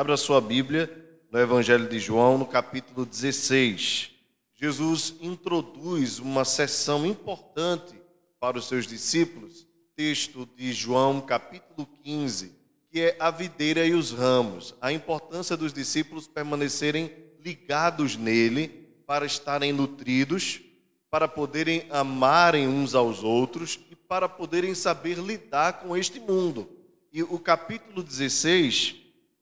Abra sua Bíblia no Evangelho de João, no capítulo 16. Jesus introduz uma sessão importante para os seus discípulos, texto de João, capítulo 15, que é a videira e os ramos, a importância dos discípulos permanecerem ligados nele para estarem nutridos, para poderem amarem uns aos outros e para poderem saber lidar com este mundo. E o capítulo 16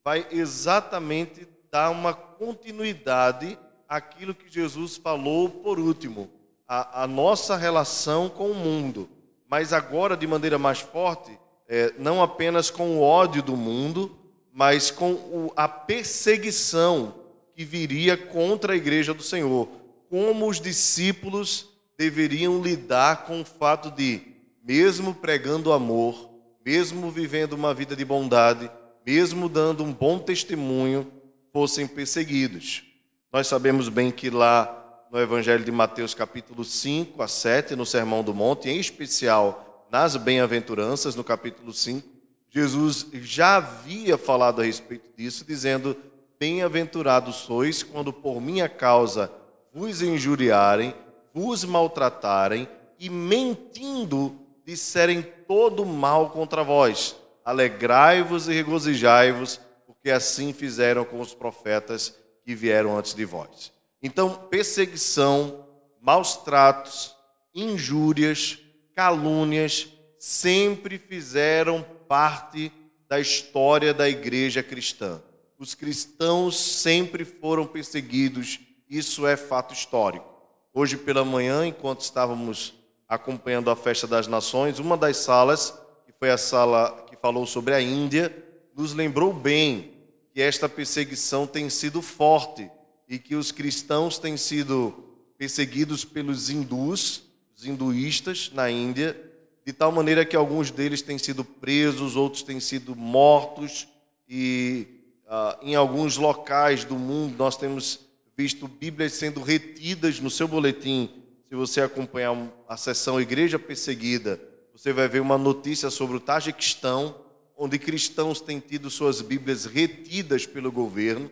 vai exatamente dar uma continuidade àquilo que Jesus falou por último, a, a nossa relação com o mundo. Mas agora, de maneira mais forte, é, não apenas com o ódio do mundo, mas com o, a perseguição que viria contra a igreja do Senhor. Como os discípulos deveriam lidar com o fato de, mesmo pregando amor, mesmo vivendo uma vida de bondade, mesmo dando um bom testemunho, fossem perseguidos. Nós sabemos bem que lá no Evangelho de Mateus, capítulo 5 a 7, no Sermão do Monte, em especial nas bem-aventuranças, no capítulo 5, Jesus já havia falado a respeito disso, dizendo: Bem-aventurados sois quando por minha causa vos injuriarem, vos maltratarem e mentindo disserem todo mal contra vós alegrai-vos e regozijai-vos, porque assim fizeram com os profetas que vieram antes de vós. Então, perseguição, maus tratos, injúrias, calúnias, sempre fizeram parte da história da igreja cristã. Os cristãos sempre foram perseguidos, isso é fato histórico. Hoje pela manhã, enquanto estávamos acompanhando a festa das nações, uma das salas, foi a sala falou sobre a Índia, nos lembrou bem que esta perseguição tem sido forte e que os cristãos têm sido perseguidos pelos hindus, os hinduístas na Índia, de tal maneira que alguns deles têm sido presos, outros têm sido mortos e uh, em alguns locais do mundo nós temos visto Bíblias sendo retidas no seu boletim. Se você acompanhar a sessão Igreja Perseguida, você vai ver uma notícia sobre o Tajiquistão, onde cristãos têm tido suas Bíblias retidas pelo governo.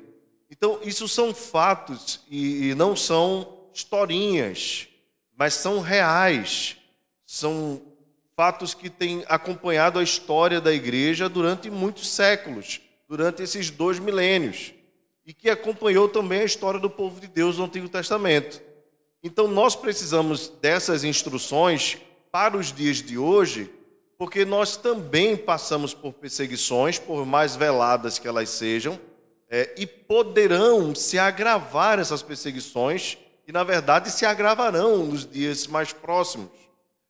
Então, isso são fatos e, não são historinhas, mas são reais. São fatos que têm acompanhado a história da igreja durante muitos séculos, durante esses dois milênios, e que acompanhou também a história do povo de Deus no Antigo Testamento. Então, nós precisamos dessas instruções para os dias de hoje, porque nós também passamos por perseguições, por mais veladas que elas sejam, é, e poderão se agravar essas perseguições, e na verdade se agravarão nos dias mais próximos.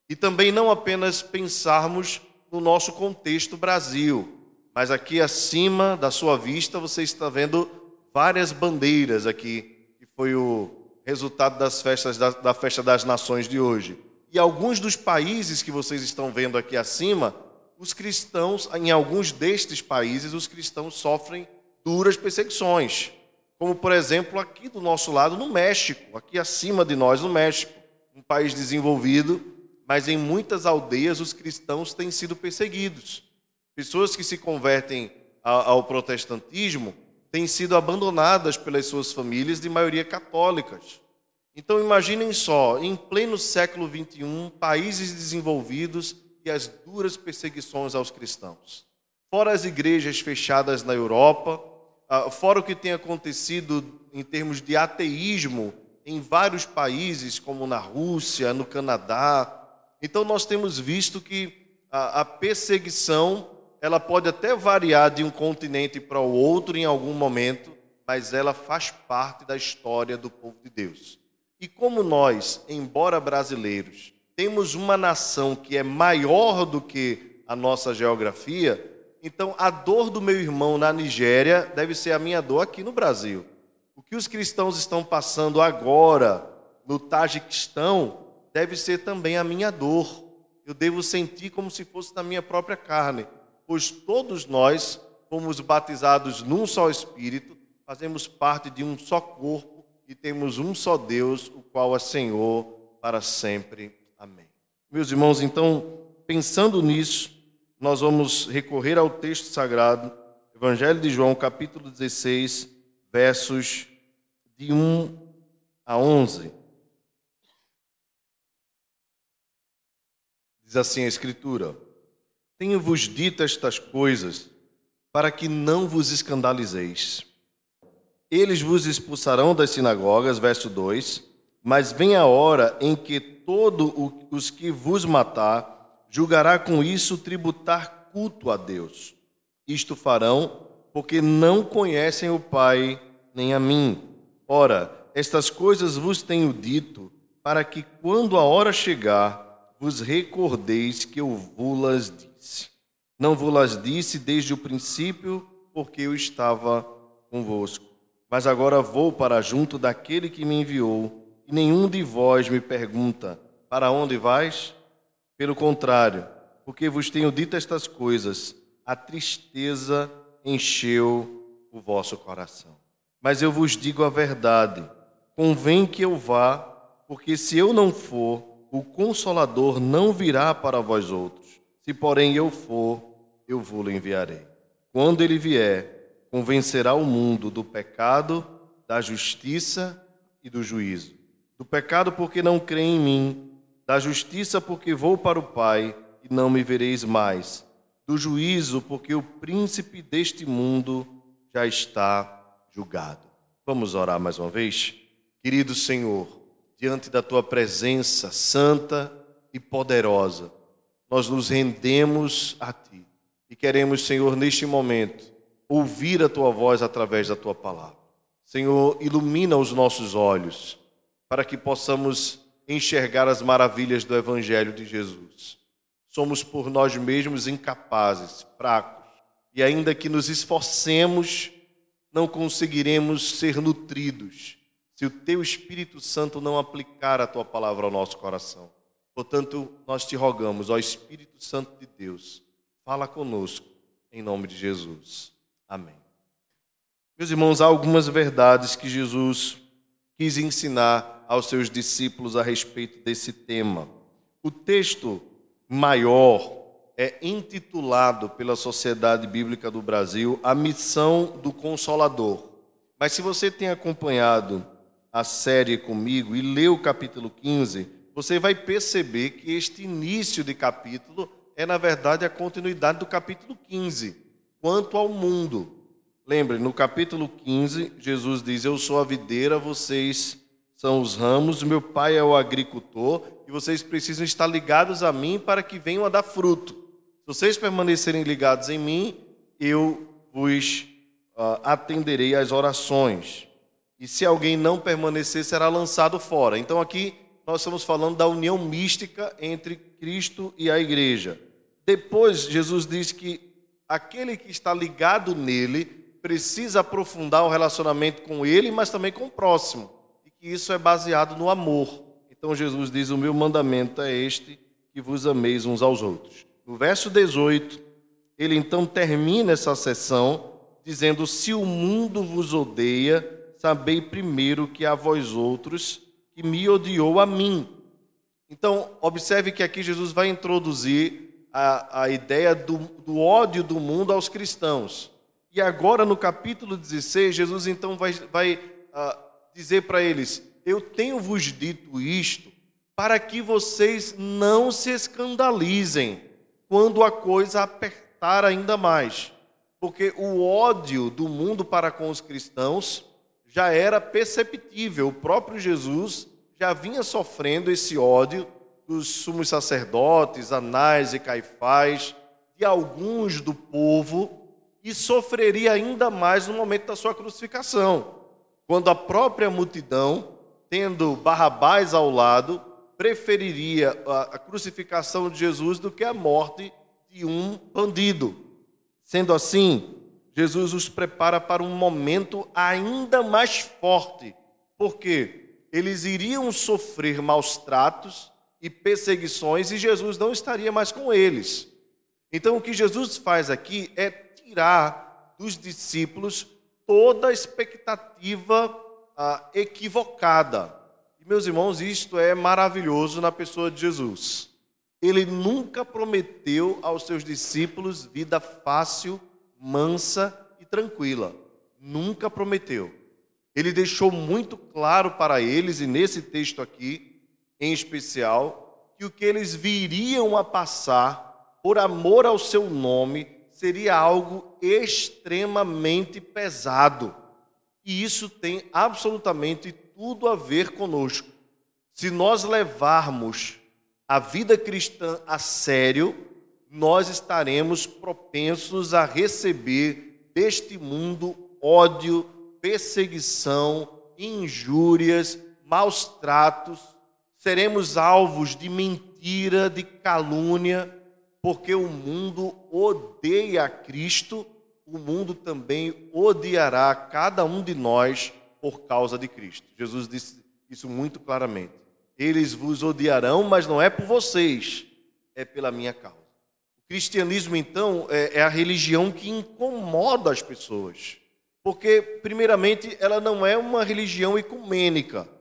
E também não apenas pensarmos no nosso contexto Brasil, mas aqui acima da sua vista você está vendo várias bandeiras aqui, que foi o resultado das festas da, da festa das nações de hoje. E alguns dos países que vocês estão vendo aqui acima, os cristãos, em alguns destes países, os cristãos sofrem duras perseguições. Como, por exemplo, aqui do nosso lado, no México, aqui acima de nós, no México, um país desenvolvido, mas em muitas aldeias os cristãos têm sido perseguidos. Pessoas que se convertem ao protestantismo têm sido abandonadas pelas suas famílias, de maioria católicas. Então imaginem só, em pleno século XXI, países desenvolvidos e as duras perseguições aos cristãos. Fora as igrejas fechadas na Europa, ah, fora o que tem acontecido em termos de ateísmo em vários países, como na Rússia, no Canadá. Então nós temos visto que a perseguição ela pode até variar de um continente para o outro em algum momento, mas ela faz parte da história do povo de Deus. E como nós, embora brasileiros, temos uma nação que é maior do que a nossa geografia, então a dor do meu irmão na Nigéria deve ser a minha dor aqui no Brasil. O que os cristãos estão passando agora no Tajiquistão deve ser também a minha dor. Eu devo sentir como se fosse na minha própria carne, pois todos nós fomos batizados num só Espírito, fazemos parte de um só corpo e temos um só Deus, o qual é Senhor para sempre. Amém. Meus irmãos, então, pensando nisso, nós vamos recorrer ao texto sagrado, Evangelho de João, capítulo 16, versos de 1 a 11. Diz assim a Escritura: Tenho-vos dito estas coisas para que não vos escandalizeis. Eles vos expulsarão das sinagogas, verso 2. Mas vem a hora em que todos os que vos matar julgará com isso tributar culto a Deus. Isto farão porque não conhecem o Pai nem a mim. Ora, estas coisas vos tenho dito, para que quando a hora chegar, vos recordeis que eu vos disse. Não vos disse desde o princípio, porque eu estava convosco. Mas agora vou para junto daquele que me enviou, e nenhum de vós me pergunta: Para onde vais? Pelo contrário, porque vos tenho dito estas coisas, a tristeza encheu o vosso coração. Mas eu vos digo a verdade: convém que eu vá, porque se eu não for, o consolador não virá para vós outros. Se, porém, eu for, eu vou-lo enviarei. Quando ele vier, convencerá o mundo do pecado, da justiça e do juízo. Do pecado, porque não crê em mim, da justiça, porque vou para o Pai e não me vereis mais, do juízo, porque o príncipe deste mundo já está julgado. Vamos orar mais uma vez? Querido Senhor, diante da tua presença santa e poderosa, nós nos rendemos a Ti e queremos, Senhor, neste momento, ouvir a Tua voz através da Tua palavra. Senhor, ilumina os nossos olhos para que possamos enxergar as maravilhas do Evangelho de Jesus. Somos por nós mesmos incapazes, fracos, e ainda que nos esforcemos, não conseguiremos ser nutridos se o Teu Espírito Santo não aplicar a Tua palavra ao nosso coração. Portanto, nós te rogamos, ó Espírito Santo de Deus, fala conosco, em nome de Jesus. Amém. Meus irmãos, há algumas verdades que Jesus quis ensinar aos seus discípulos a respeito desse tema. O texto maior é intitulado pela Sociedade Bíblica do Brasil A Missão do Consolador. Mas se você tem acompanhado a série comigo e leu o capítulo 15, você vai perceber que este início de capítulo é, na verdade, a continuidade do capítulo 15, quanto ao mundo. Lembre, no capítulo 15, Jesus diz: Eu sou a videira, vocês são os ramos, meu pai é o agricultor, e vocês precisam estar ligados a mim para que venham a dar fruto. Se vocês permanecerem ligados em mim, eu vos uh, atenderei às orações. E se alguém não permanecer, será lançado fora. Então, aqui nós estamos falando da união mística entre Cristo e a igreja. Depois, Jesus diz que aquele que está ligado nele precisa aprofundar o relacionamento com ele, mas também com o próximo. E que isso é baseado no amor. Então, Jesus diz: O meu mandamento é este, que vos ameis uns aos outros. No verso 18, ele então termina essa sessão dizendo: Se o mundo vos odeia, sabei primeiro que a vós outros que me odiou a mim. Então, observe que aqui Jesus vai introduzir a, a ideia do, do ódio do mundo aos cristãos. E agora, no capítulo 16, Jesus então vai, vai uh, dizer para eles: Eu tenho vos dito isto para que vocês não se escandalizem quando a coisa apertar ainda mais. Porque o ódio do mundo para com os cristãos já era perceptível. O próprio Jesus já vinha sofrendo esse ódio dos sumos sacerdotes, Anás e Caifás, de alguns do povo, e sofreria ainda mais no momento da sua crucificação, quando a própria multidão, tendo Barrabás ao lado, preferiria a, crucificação de Jesus do que a morte de um bandido. Sendo assim, Jesus os prepara para um momento ainda mais forte, porque eles iriam sofrer maus tratos e perseguições e Jesus não estaria mais com eles. Então, o que Jesus faz aqui é tirar dos discípulos toda a expectativa ah, equivocada. E, meus irmãos, isto é maravilhoso na pessoa de Jesus. Ele nunca prometeu aos seus discípulos vida fácil, mansa e tranquila. Nunca prometeu. Ele deixou muito claro para eles, e nesse texto aqui em especial, que o que eles viriam a passar por amor ao seu nome seria algo extremamente pesado. E isso tem absolutamente tudo a ver conosco. Se nós levarmos a vida cristã a sério, nós estaremos propensos a receber deste mundo ódio, perseguição, injúrias, maus tratos, seremos alvos de mentira, de calúnia, porque o mundo odeia Cristo, o mundo também odiará cada um de nós por causa de Cristo. Jesus disse isso muito claramente. Eles vos odiarão, mas não é por vocês, é pela minha causa. O cristianismo, então, é, é a religião que incomoda as pessoas. Porque, primeiramente, ela não é uma religião ecumênica.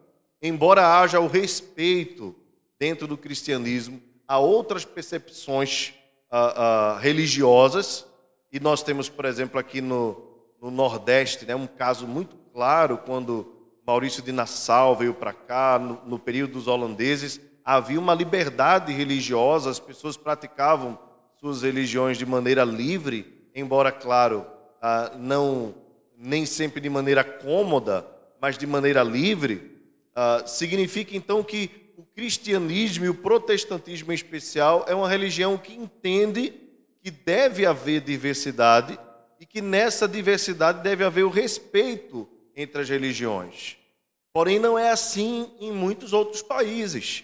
Embora haja o respeito dentro do cristianismo a outras percepções uh, uh, religiosas, e nós temos, por exemplo, aqui no, no Nordeste, né, um caso muito claro, quando Maurício de Nassau veio para cá, no, no período dos holandeses, havia uma liberdade religiosa, as pessoas praticavam suas religiões de maneira livre, embora, claro, ah, não nem sempre de maneira cômoda, mas de maneira livre. Ah, significa então que o cristianismo e o protestantismo em especial é uma religião que entende que deve haver diversidade e que nessa diversidade deve haver o respeito entre as religiões. Porém, não é assim em muitos outros países.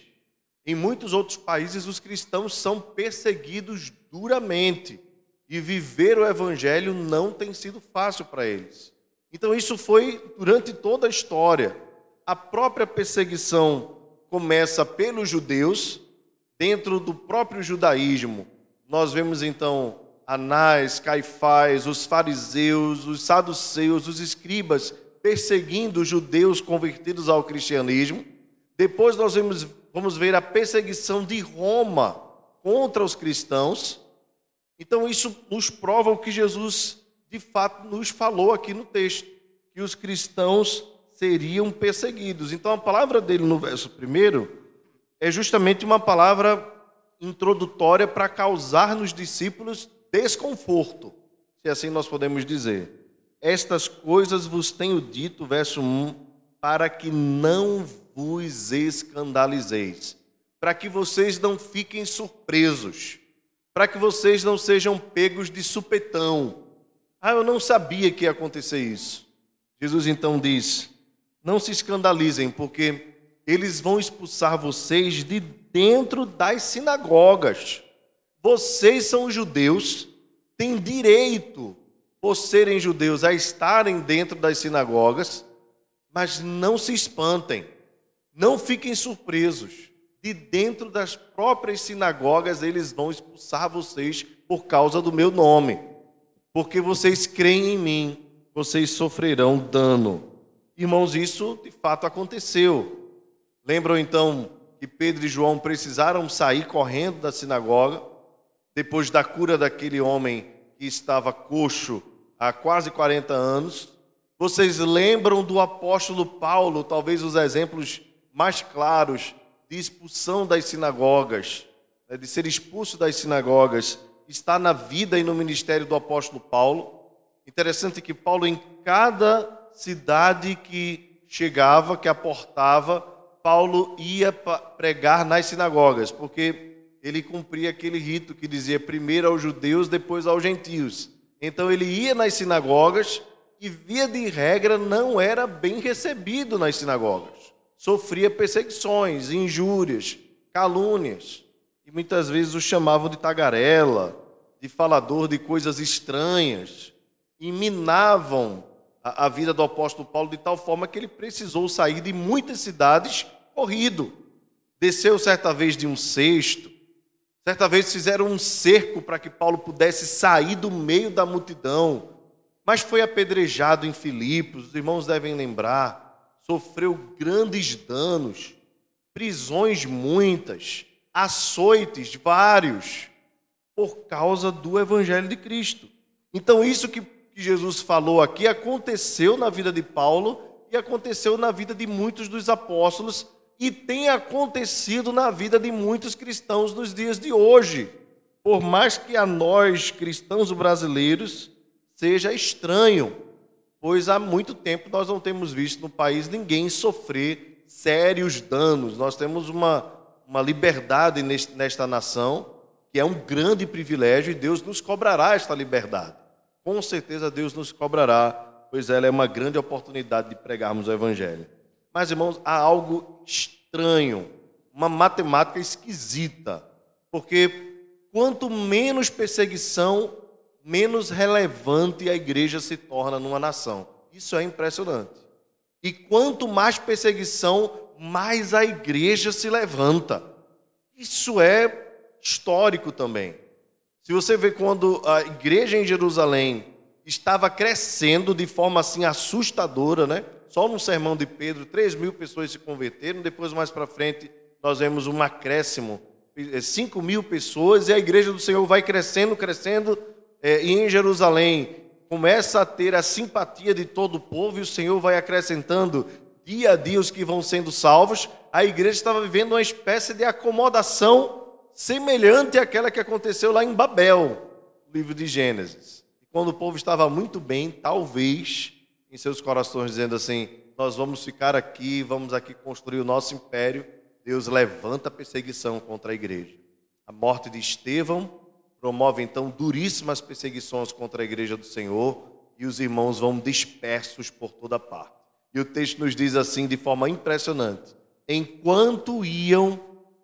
Em muitos outros países, os cristãos são perseguidos duramente e viver o evangelho não tem sido fácil para eles. Então, isso foi durante toda a história. A própria perseguição começa pelos judeus, dentro do próprio judaísmo. Nós vemos então Anás, Caifás, os fariseus, os saduceus, os escribas perseguindo os judeus convertidos ao cristianismo. Depois nós vamos, vamos ver a perseguição de Roma contra os cristãos. Então isso nos prova o que Jesus de fato nos falou aqui no texto, que os cristãos seriam perseguidos. Então a palavra dele no verso primeiro é justamente uma palavra introdutória para causar nos discípulos desconforto, se assim nós podemos dizer. Estas coisas vos tenho dito, verso 1, para que não vos escandalizeis, para que vocês não fiquem surpresos, para que vocês não sejam pegos de supetão. Ah, eu não sabia que ia acontecer isso. Jesus então diz: Não se escandalizem, porque eles vão expulsar vocês de dentro das sinagogas. Vocês são judeus, têm direito por serem judeus, a estarem dentro das sinagogas, mas não se espantem, não fiquem surpresos. De dentro das próprias sinagogas, eles vão expulsar vocês por causa do meu nome, porque vocês creem em mim, vocês sofrerão dano. Irmãos, isso de fato aconteceu. Lembram então que Pedro e João precisaram sair correndo da sinagoga, depois da cura daquele homem que estava coxo há quase 40 anos. Vocês lembram do apóstolo Paulo, talvez os exemplos mais claros de expulsão das sinagogas, né, de ser expulso das sinagogas, está na vida e no ministério do apóstolo Paulo. Interessante que Paulo, em cada cidade que chegava, que aportava, Paulo ia pregar nas sinagogas, porque ele cumpria aquele rito que dizia primeiro aos judeus, depois aos gentios. Então ele ia nas sinagogas e, via de regra, não era bem recebido nas sinagogas. sofria perseguições, injúrias, calúnias. E muitas vezes o chamavam de tagarela, de falador de coisas estranhas. E minavam a, a vida do apóstolo Paulo de tal forma que ele precisou sair de muitas cidades corrido. Desceu certa vez de um cesto, certa vez fizeram um cerco para que Paulo pudesse sair do meio da multidão, mas foi apedrejado em Filipos, os irmãos devem lembrar, sofreu grandes danos, prisões muitas, açoites vários, por causa do Evangelho de Cristo. Então, isso que que Jesus falou aqui aconteceu na vida de Paulo e aconteceu na vida de muitos dos apóstolos e tem acontecido na vida de muitos cristãos nos dias de hoje. Por mais que a nós, cristãos brasileiros, seja estranho, pois há muito tempo nós não temos visto no país ninguém sofrer sérios danos. Nós temos uma, uma liberdade nesta nação, que é um grande privilégio, e Deus nos cobrará esta liberdade com certeza Deus nos cobrará, pois ela é uma grande oportunidade de pregarmos o Evangelho. Mas, irmãos, há algo estranho, uma matemática esquisita, porque quanto menos perseguição, menos relevante a igreja se torna numa nação. Isso é impressionante. E quanto mais perseguição, mais a igreja se levanta. Isso é histórico também. Se você vê quando a igreja em Jerusalém estava crescendo de forma assim assustadora, né? Só no sermão de Pedro, 3 mil pessoas se converteram. Depois, mais para frente, nós vemos um acréscimo, 5 é, mil pessoas, e a igreja do Senhor vai crescendo, crescendo. É, e em Jerusalém começa a ter a simpatia de todo o povo, e o Senhor vai acrescentando dia a dia os que vão sendo salvos. A igreja estava vivendo uma espécie de acomodação semelhante àquela que aconteceu lá em Babel, no livro de Gênesis. Quando o povo estava muito bem, talvez em seus corações dizendo assim: Nós vamos ficar aqui, vamos aqui construir o nosso império. Deus levanta a perseguição contra a igreja. A morte de Estevão promove então duríssimas perseguições contra a igreja do Senhor e os irmãos vão dispersos por toda parte. E o texto nos diz assim de forma impressionante: enquanto iam,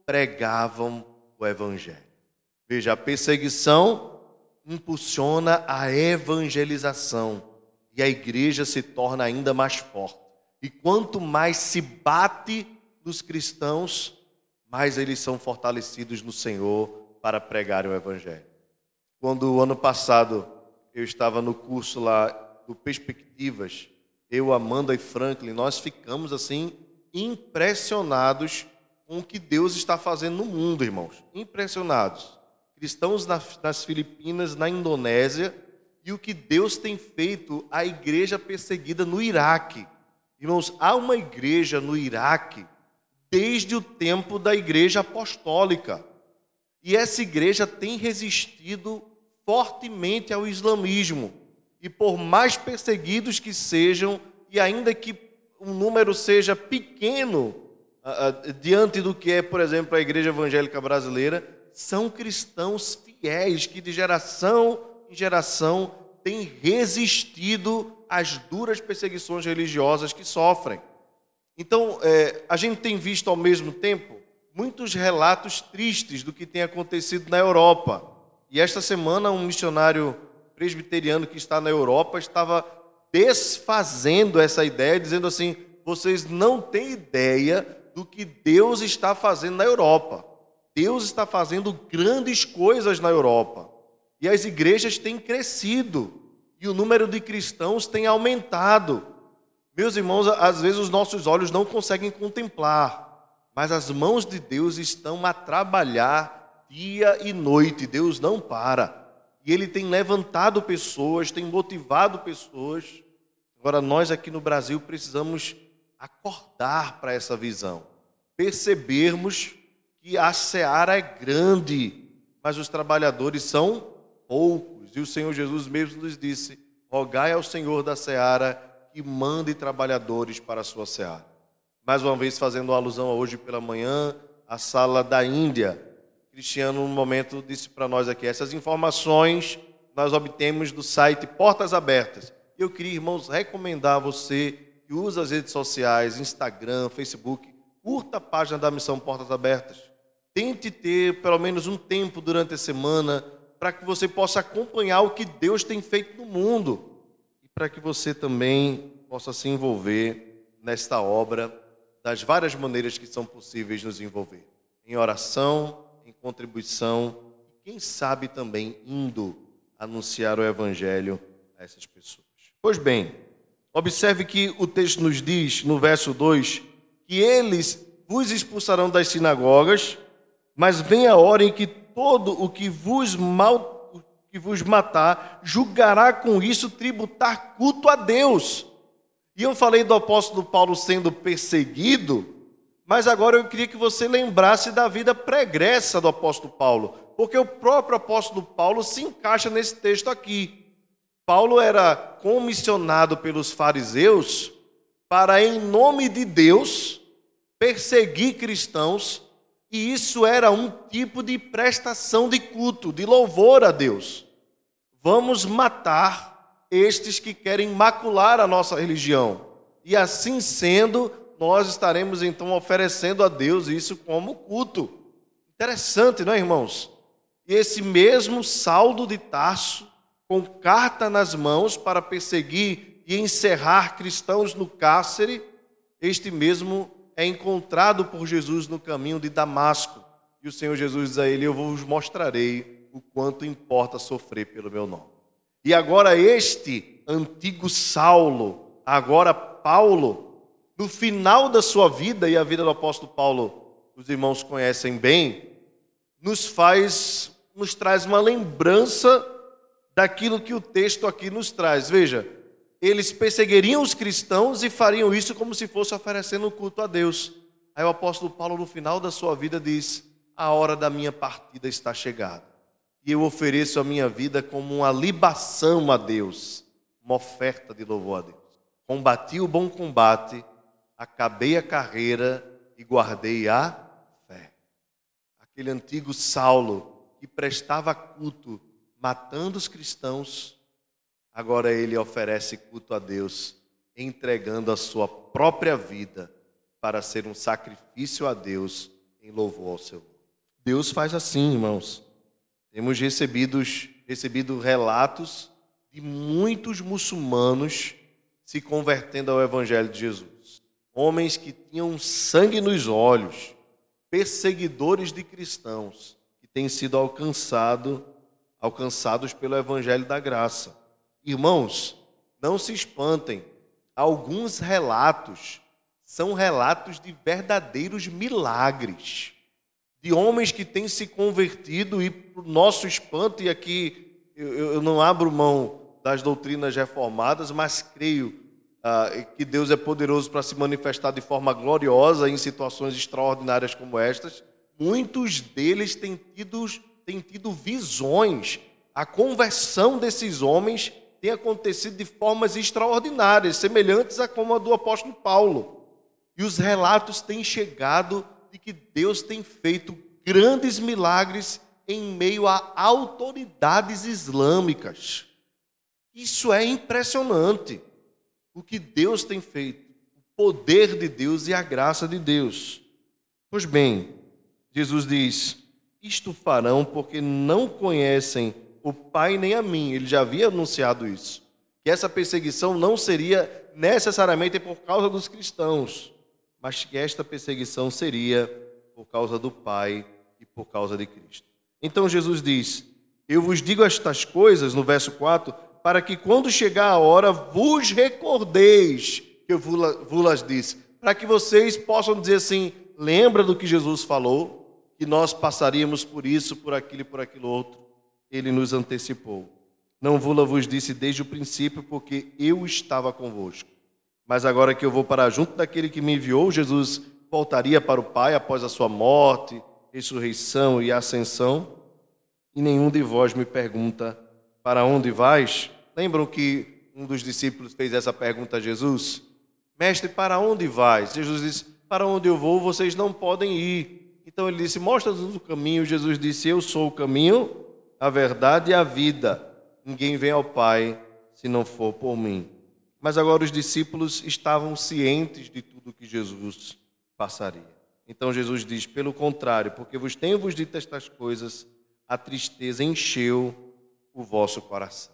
pregavam o Evangelho. Veja, a perseguição impulsiona a evangelização e a igreja se torna ainda mais forte. E quanto mais se bate nos cristãos, mais eles são fortalecidos no Senhor para pregar o Evangelho. Quando o ano passado eu estava no curso lá do Perspectivas, eu, Amanda e Franklin, nós ficamos assim impressionados com o que Deus está fazendo no mundo, irmãos. Impressionados. Cristãos nas Filipinas, na Indonésia, e o que Deus tem feito à igreja perseguida no Iraque. Irmãos, há uma igreja no Iraque desde o tempo da igreja apostólica. E essa igreja tem resistido fortemente ao islamismo. E por mais perseguidos que sejam, e ainda que um número seja pequeno diante do que é, por exemplo, a igreja evangélica brasileira, são cristãos fiéis que de geração em geração têm resistido às duras perseguições religiosas que sofrem. Então, é, a gente tem visto ao mesmo tempo muitos relatos tristes do que tem acontecido na Europa. E esta semana, um missionário presbiteriano que está na Europa estava desfazendo essa ideia, dizendo assim: vocês não têm ideia do que Deus está fazendo na Europa. Deus está fazendo grandes coisas na Europa. E as igrejas têm crescido. E o número de cristãos tem aumentado. Meus irmãos, às vezes os nossos olhos não conseguem contemplar, mas as mãos de Deus estão a trabalhar dia e noite. Deus não para. E Ele tem levantado pessoas, tem motivado pessoas. Agora, nós aqui no Brasil precisamos acordar para essa visão, percebermos que a seara é grande, mas os trabalhadores são poucos. E o Senhor Jesus mesmo nos disse: rogai ao Senhor da seara que mande trabalhadores para a sua seara. Mais uma vez, fazendo alusão a hoje pela manhã, a sala da Índia. Cristiano, no momento, disse para nós aqui: essas informações nós obtemos do site Portas Abertas. Eu queria, irmãos, recomendar a você que usa as redes sociais, Instagram, Facebook, curta a página da Missão Portas Abertas. Tente ter pelo menos um tempo durante a semana para que você possa acompanhar o que Deus tem feito no mundo e para que você também possa se envolver nesta obra das várias maneiras que são possíveis nos envolver em oração, em contribuição e, quem sabe, também indo anunciar o Evangelho a essas pessoas. Pois bem, observe que o texto nos diz, no verso 2, que eles vos expulsarão das sinagogas, mas vem a hora em que todo o que vos mal que vos matar julgará com isso tributar culto a Deus. E eu falei do apóstolo Paulo sendo perseguido, mas agora eu queria que você lembrasse da vida pregressa do apóstolo Paulo, porque o próprio apóstolo Paulo se encaixa nesse texto aqui. Paulo era comissionado pelos fariseus para, em nome de Deus, perseguir cristãos, e isso era um tipo de prestação de culto, de louvor a Deus. Vamos matar estes que querem macular a nossa religião. E assim sendo, nós estaremos então oferecendo a Deus isso como culto. Interessante, não é, irmãos? E esse mesmo Saldo de Tarso, com carta nas mãos para perseguir e encerrar cristãos no cárcere, este mesmo é encontrado por Jesus no caminho de Damasco. E o Senhor Jesus diz a ele: Eu vos mostrarei o quanto importa sofrer pelo meu nome. E agora, este antigo Saulo, agora Paulo, no final da sua vida, e a vida do apóstolo Paulo, os irmãos conhecem bem, nos faz, nos traz uma lembrança daquilo que o texto aqui nos traz. Veja, eles perseguiriam os cristãos e fariam isso como se fosse oferecendo culto a Deus. Aí o apóstolo Paulo, no final da sua vida, diz: A hora da minha partida está chegada. E eu ofereço a minha vida como uma libação a Deus, uma oferta de louvor a Deus. Combati o bom combate, acabei a carreira e guardei a fé. Aquele antigo Saulo que prestava culto matando os cristãos, agora ele oferece culto a Deus, entregando a sua própria vida para ser um sacrifício a Deus em louvor ao seu. Deus faz assim, irmãos. Temos recebido, recebido relatos de muitos muçulmanos se convertendo ao Evangelho de Jesus homens que tinham sangue nos olhos, perseguidores de cristãos, que têm sido alcançado, alcançados pelo Evangelho da Graça. Irmãos, não se espantem, alguns relatos são relatos de verdadeiros milagres, de homens que têm se convertido e, para o nosso espanto, e aqui eu, eu não abro mão das doutrinas reformadas, mas creio ah, que Deus é poderoso para se manifestar de forma gloriosa em situações extraordinárias como estas, muitos deles têm tido, têm tido visões. A conversão desses homens tem acontecido de formas extraordinárias, semelhantes a como a do apóstolo Paulo. E os relatos têm chegado de que Deus tem feito grandes milagres em meio a autoridades islâmicas. Isso é impressionante o que Deus tem feito, o poder de Deus e a graça de Deus. Pois bem, Jesus diz: Isto farão porque não conhecem o Pai nem a mim. Ele já havia anunciado isso. Que essa perseguição não seria necessariamente por causa dos cristãos, mas que esta perseguição seria por causa do Pai e por causa de Cristo. Então Jesus diz: Eu vos digo estas coisas, no verso 4, para que quando chegar a hora vos recordeis que eu vos disse, para que vocês possam dizer assim: lembra do que Jesus falou, que nós passaríamos por isso, por aquilo e por aquilo outro. Ele nos antecipou. Não vula vos disse desde o princípio, porque eu estava convosco. Mas agora que eu vou para junto daquele que me enviou, Jesus voltaria para o Pai após a sua morte, ressurreição e ascensão. E nenhum de vós me pergunta: Para onde vais? Lembram que um dos discípulos fez essa pergunta a Jesus? Mestre, para onde vais? Jesus disse: Para onde eu vou, vocês não podem ir. Então ele disse: Mostra-nos o caminho. Jesus disse: Eu sou o caminho, a verdade e a vida. Ninguém vem ao Pai se não for por mim. Mas agora os discípulos estavam cientes de tudo que Jesus passaria. Então Jesus diz: pelo contrário, porque vos tenho vos dito estas coisas, a tristeza encheu o vosso coração.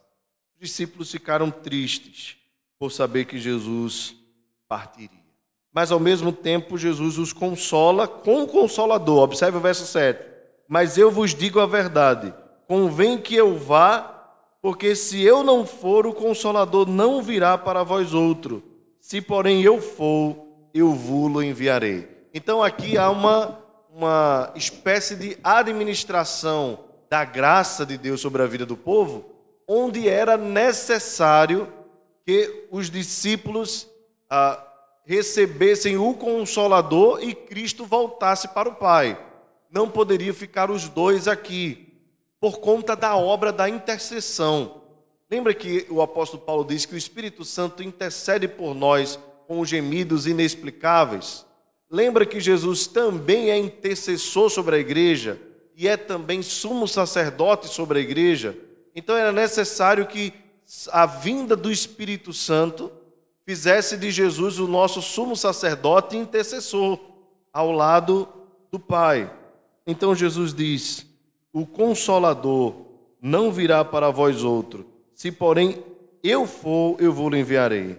Os discípulos ficaram tristes por saber que Jesus partiria. Mas ao mesmo tempo, Jesus os consola com o consolador. Observe o verso 7. Mas eu vos digo a verdade: convém que eu vá porque se eu não for, o consolador não virá para vós outro. Se, porém, eu for, eu vou-lo enviarei. Então, aqui há uma, uma espécie de administração da graça de Deus sobre a vida do povo, onde era necessário que os discípulos ah, recebessem o Consolador e Cristo voltasse para o Pai. Não poderia ficar os dois aqui por conta da obra da intercessão. Lembra que o apóstolo Paulo diz que o Espírito Santo intercede por nós com gemidos inexplicáveis? Lembra que Jesus também é intercessor sobre a igreja e é também sumo sacerdote sobre a igreja? Então era necessário que a vinda do Espírito Santo fizesse de Jesus o nosso sumo sacerdote e intercessor ao lado do Pai. Então Jesus diz: o Consolador não virá para vós outro. Se, porém, eu for, eu vou lhe enviarei.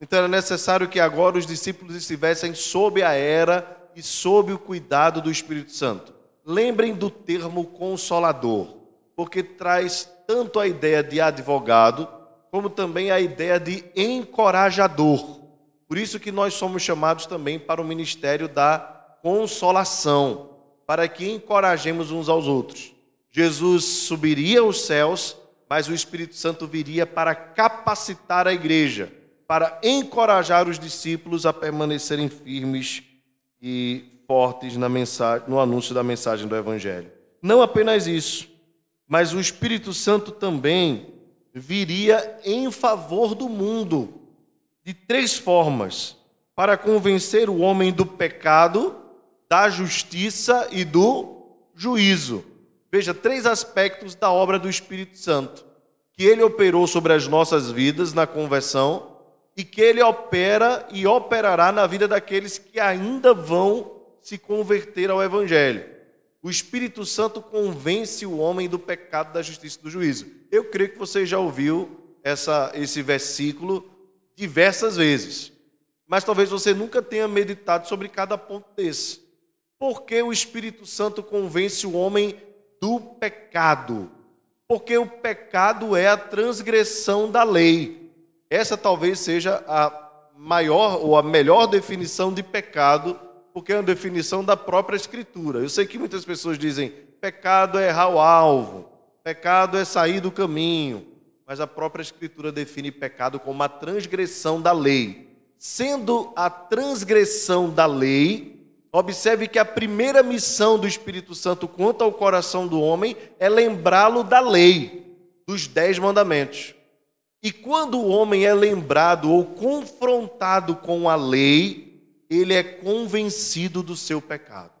Então era necessário que agora os discípulos estivessem sob a era e sob o cuidado do Espírito Santo. Lembrem do termo consolador, porque traz tanto a ideia de advogado, como também a ideia de encorajador. Por isso que nós somos chamados também para o ministério da consolação para que encorajemos uns aos outros. Jesus subiria aos céus, mas o Espírito Santo viria para capacitar a igreja, para encorajar os discípulos a permanecerem firmes e fortes mensagem, no anúncio da mensagem do Evangelho. Não apenas isso, mas o Espírito Santo também viria em favor do mundo, de três formas: para convencer o homem do pecado, da justiça e do juízo. Veja, três aspectos da obra do Espírito Santo: que ele operou sobre as nossas vidas na conversão e que ele opera e operará na vida daqueles que ainda vão se converter ao Evangelho. O Espírito Santo convence o homem do pecado, da justiça e do juízo. Eu creio que você já ouviu essa, esse versículo diversas vezes, mas talvez você nunca tenha meditado sobre cada ponto desse. Porque o Espírito Santo convence o homem do pecado. Porque o pecado é a transgressão da lei. Essa talvez seja a maior ou a melhor definição de pecado, porque é uma definição da própria Escritura. Eu sei que muitas pessoas dizem pecado é errar o alvo, pecado é sair do caminho, mas a própria Escritura define pecado como a transgressão da lei. Sendo a transgressão da lei, Observe que a primeira missão do Espírito Santo quanto ao coração do homem é lembrá-lo da lei, dos dez mandamentos. E quando o homem é lembrado ou confrontado com a lei, ele é convencido do seu pecado.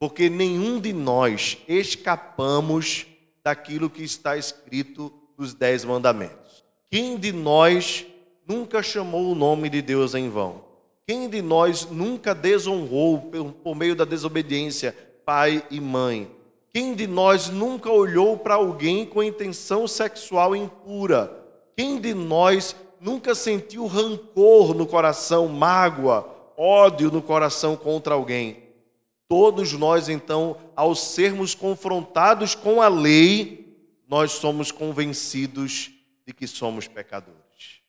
Porque nenhum de nós escapamos daquilo que está escrito nos dez mandamentos. Quem de nós nunca chamou o nome de Deus em vão? Quem de nós nunca desonrou por meio da desobediência pai e mãe? Quem de nós nunca olhou para alguém com intenção sexual impura? Quem de nós nunca sentiu rancor no coração, mágoa, ódio no coração contra alguém? Todos nós, então, ao sermos confrontados com a lei, nós somos convencidos de que somos pecadores.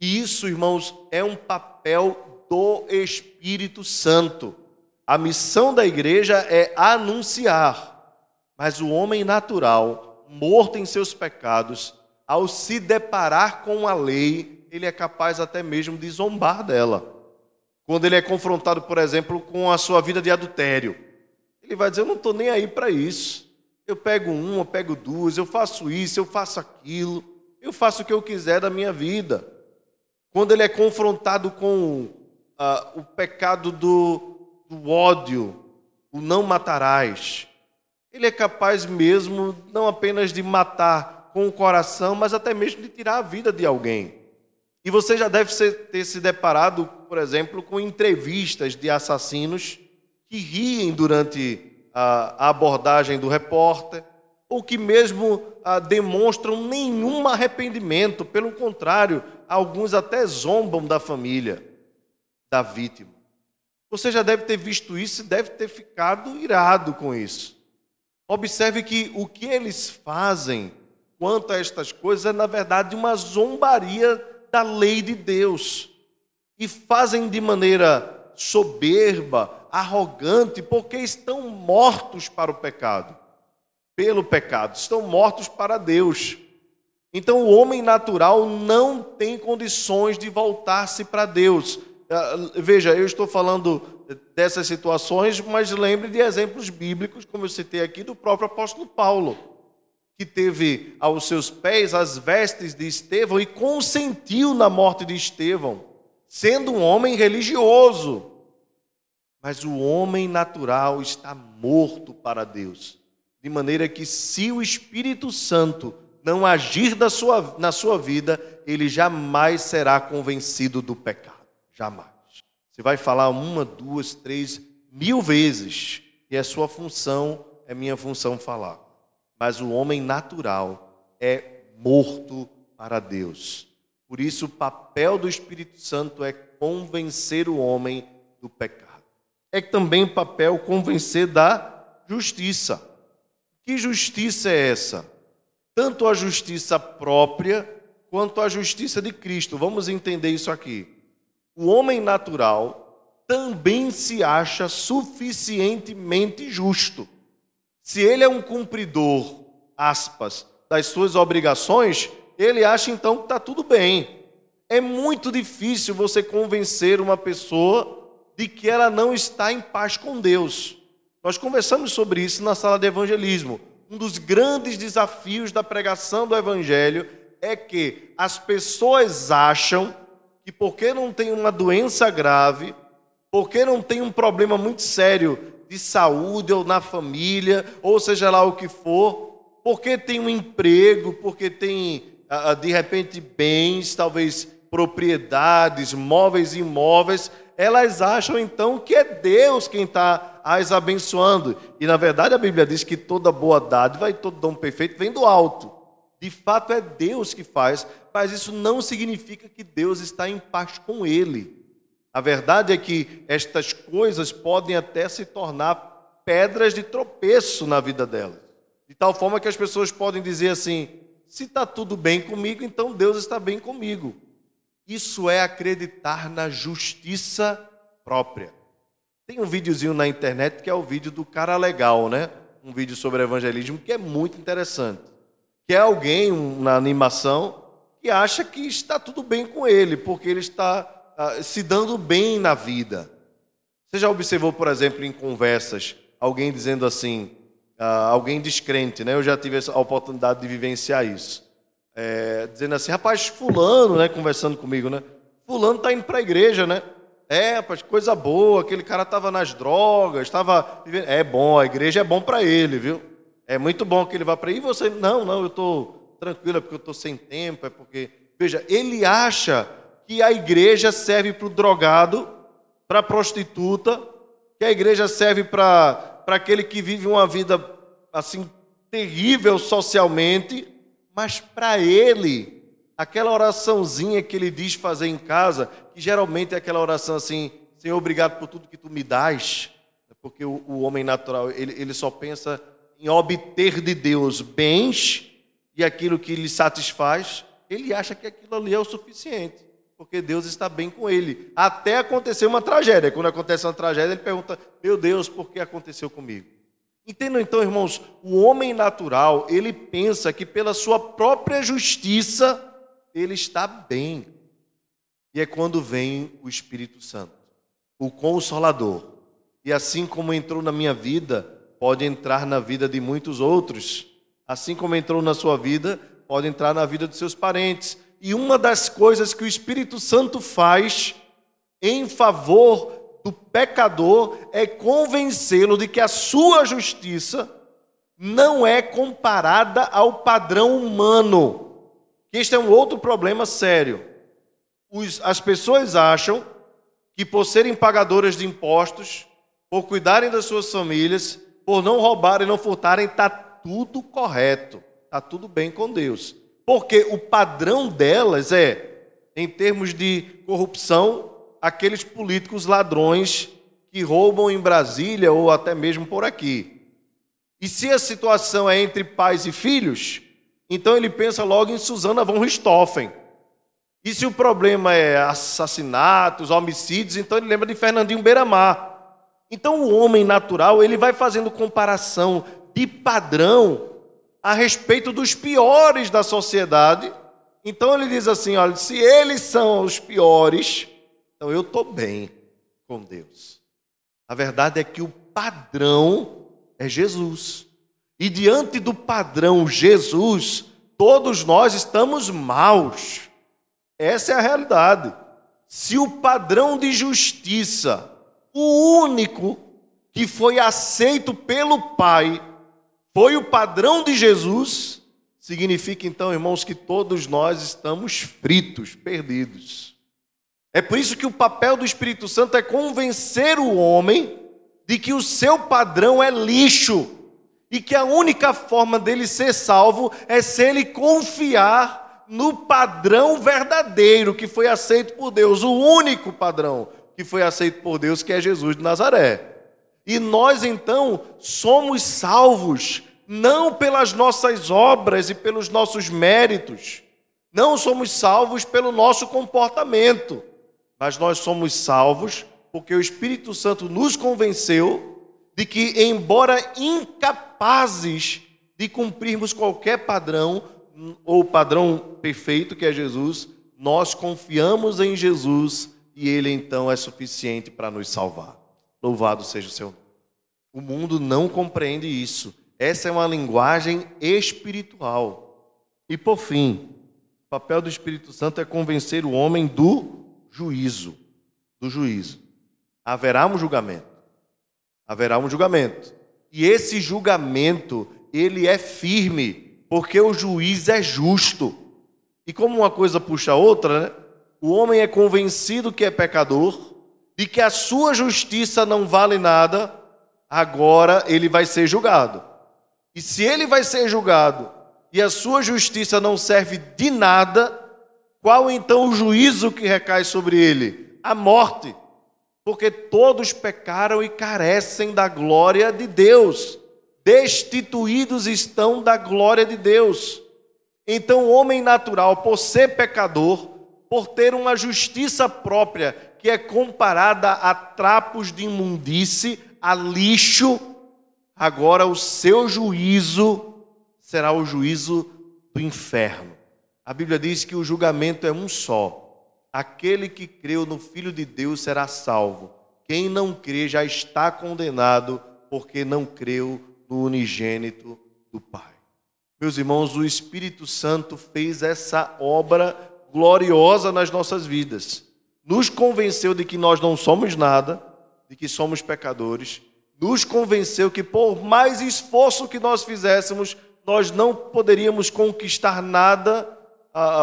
E isso, irmãos, é um papel do Espírito Santo. A missão da igreja é anunciar, mas o homem natural, morto em seus pecados, ao se deparar com a lei, ele é capaz até mesmo de zombar dela. Quando ele é confrontado, por exemplo, com a sua vida de adultério, ele vai dizer: Eu não estou nem aí para isso. Eu pego uma, eu pego duas, eu faço isso, eu faço aquilo, eu faço o que eu quiser da minha vida. Quando ele é confrontado com uh, o pecado do, do ódio, o não matarás. Ele é capaz mesmo não apenas de matar com o coração, mas até mesmo de tirar a vida de alguém. E você já deve ter se deparado, por exemplo, com entrevistas de assassinos que riem durante a abordagem do repórter, ou que mesmo ah, demonstram nenhum arrependimento, pelo contrário, alguns até zombam da família da vítima. Você já deve ter visto isso e deve ter ficado irado com isso. Observe que o que eles fazem quanto a estas coisas é, na verdade, uma zombaria da lei de Deus. E fazem de maneira soberba, arrogante, porque estão mortos para o pecado. Pelo pecado, estão mortos para Deus. Então o homem natural não tem condições de voltar-se para Deus. Ah, veja, eu estou falando dessas situações, mas lembre de exemplos bíblicos, como eu citei aqui, do próprio apóstolo Paulo, que teve aos seus pés as vestes de Estevão e consentiu na morte de Estevão, sendo um homem religioso. Mas o homem natural está morto para Deus, de maneira que, se o Espírito Santo não agir da sua, na sua vida, ele jamais será convencido do pecado. Jamais. Você vai falar uma, duas, três, mil vezes, e é sua função, é minha função falar. Mas o homem natural é morto para Deus. Por isso, o papel do Espírito Santo é convencer o homem do pecado. É também o papel convencer da justiça. Que justiça é essa? tanto a justiça própria quanto a justiça de Cristo. Vamos entender isso aqui. O homem natural também se acha suficientemente justo. Se ele é um cumpridor, aspas, das suas obrigações, ele acha então que está tudo bem. É muito difícil você convencer uma pessoa de que ela não está em paz com Deus. Nós conversamos sobre isso na sala de evangelismo um dos grandes desafios da pregação do Evangelho é que as pessoas acham que porque não tem uma doença grave, porque não tem um problema muito sério de saúde ou na família, ou seja lá o que for, porque tem um emprego, porque tem ah, ah, de repente bens, talvez propriedades, móveis e imóveis, elas acham então que é Deus quem está as abençoando. E na verdade a Bíblia diz que toda boa dádiva e todo dom perfeito vem do alto. De fato é Deus que faz, mas isso não significa que Deus está em paz com ele. A verdade é que estas coisas podem até se tornar pedras de tropeço na vida delas. De tal forma que as pessoas podem dizer assim: se está tudo bem comigo, então Deus está bem comigo. Isso é acreditar na justiça própria. Tem um videozinho na internet que é o vídeo do cara legal, né? Um vídeo sobre evangelismo que é muito interessante. Que é alguém na animação que acha que está tudo bem com ele, porque ele está ah, se dando bem na vida. Você já observou, por exemplo, em conversas, alguém dizendo assim, ah, alguém descrente, né? Eu já tive a oportunidade de vivenciar isso é, dizendo assim, rapaz, fulano, né, conversando comigo, né? Fulano tá indo para a igreja, né? É, rapaz, coisa boa, aquele cara estava nas drogas, estava É bom, a igreja é bom para ele, viu? É muito bom que ele vá para aí. E você, não, não, eu estou tranquilo, é porque eu estou sem tempo, é porque. Veja, ele acha que a igreja serve para o drogado, para a prostituta, que a igreja serve para aquele que vive uma vida assim terrível socialmente, mas para ele, aquela oraçãozinha que ele diz fazer em casa, que geralmente é aquela oração assim: Senhor, obrigado por tudo que tu me dás, porque o, o homem natural ele, ele só pensa em obter de Deus bens e aquilo que lhe satisfaz, ele acha que aquilo ali é o suficiente, porque Deus está bem com ele. Até acontecer uma tragédia. Quando acontece uma tragédia, ele pergunta: Meu Deus, por que aconteceu comigo? Entendam então, irmãos, o homem natural, ele pensa que pela sua própria justiça ele está bem. E é quando vem o Espírito Santo, o consolador. E assim como entrou na minha vida, pode entrar na vida de muitos outros. Assim como entrou na sua vida, pode entrar na vida dos seus parentes. E uma das coisas que o Espírito Santo faz em favor do pecador é convencê-lo de que a sua justiça não é comparada ao padrão humano. Este é um outro problema sério. as pessoas acham que por serem pagadoras de impostos, por cuidarem das suas famílias, por não roubarem, não furtarem, está tudo correto, está tudo bem com Deus. Porque o padrão delas é, em termos de corrupção, aqueles políticos ladrões que roubam em Brasília ou até mesmo por aqui. E se a situação é entre pais e filhos, então ele pensa logo em Susana von Richthofen. E se o problema é assassinatos, homicídios, então ele lembra de Fernandinho Beiramar. Então o homem natural, ele vai fazendo comparação de padrão a respeito dos piores da sociedade. Então ele diz assim, olha, se eles são os piores, então eu estou bem com Deus. A verdade é que o padrão é Jesus. E diante do padrão Jesus, todos nós estamos maus. Essa é a realidade. Se o padrão de justiça, o único que foi aceito pelo Pai, foi o padrão de Jesus, significa então, irmãos, que todos nós estamos fritos, perdidos. É por isso que o papel do Espírito Santo é convencer o homem de que o seu padrão é lixo e que a única forma dele ser salvo é se ele confiar no padrão verdadeiro que foi aceito por Deus, o único padrão que foi aceito por Deus, que é Jesus de Nazaré. E nós então somos salvos não pelas nossas obras e pelos nossos méritos, não somos salvos pelo nosso comportamento, mas nós somos salvos porque o Espírito Santo nos convenceu de que, embora incapazes de cumprirmos qualquer padrão, ou padrão perfeito que é Jesus, nós confiamos em Jesus e ele então é suficiente para nos salvar. Louvado seja o seu nome. O mundo não compreende isso. Essa é uma linguagem espiritual. E por fim, o papel do Espírito Santo é convencer o homem do juízo, do juízo. Haverá um julgamento. Haverá um julgamento. E esse julgamento, ele é firme porque o juiz é justo. E como uma coisa puxa a outra, né? o homem é convencido que é pecador, de que a sua justiça não vale nada, agora ele vai ser julgado. E se ele vai ser julgado e a sua justiça não serve de nada, qual então o juízo que recai sobre ele? A morte. Porque todos pecaram e carecem da glória de Deus destituídos estão da glória de Deus. Então, o homem natural, por ser pecador, por ter uma justiça própria que é comparada a trapos de imundície, a lixo, agora o seu juízo será o juízo do inferno. A Bíblia diz que o julgamento é um só. Aquele que creu no Filho de Deus será salvo. Quem não crê já está condenado, porque não creu no unigênito do Pai. Meus irmãos, o Espírito Santo fez essa obra gloriosa nas nossas vidas. Nos convenceu de que nós não somos nada, de que somos pecadores, nos convenceu que por mais esforço que nós fizéssemos, nós não poderíamos conquistar nada,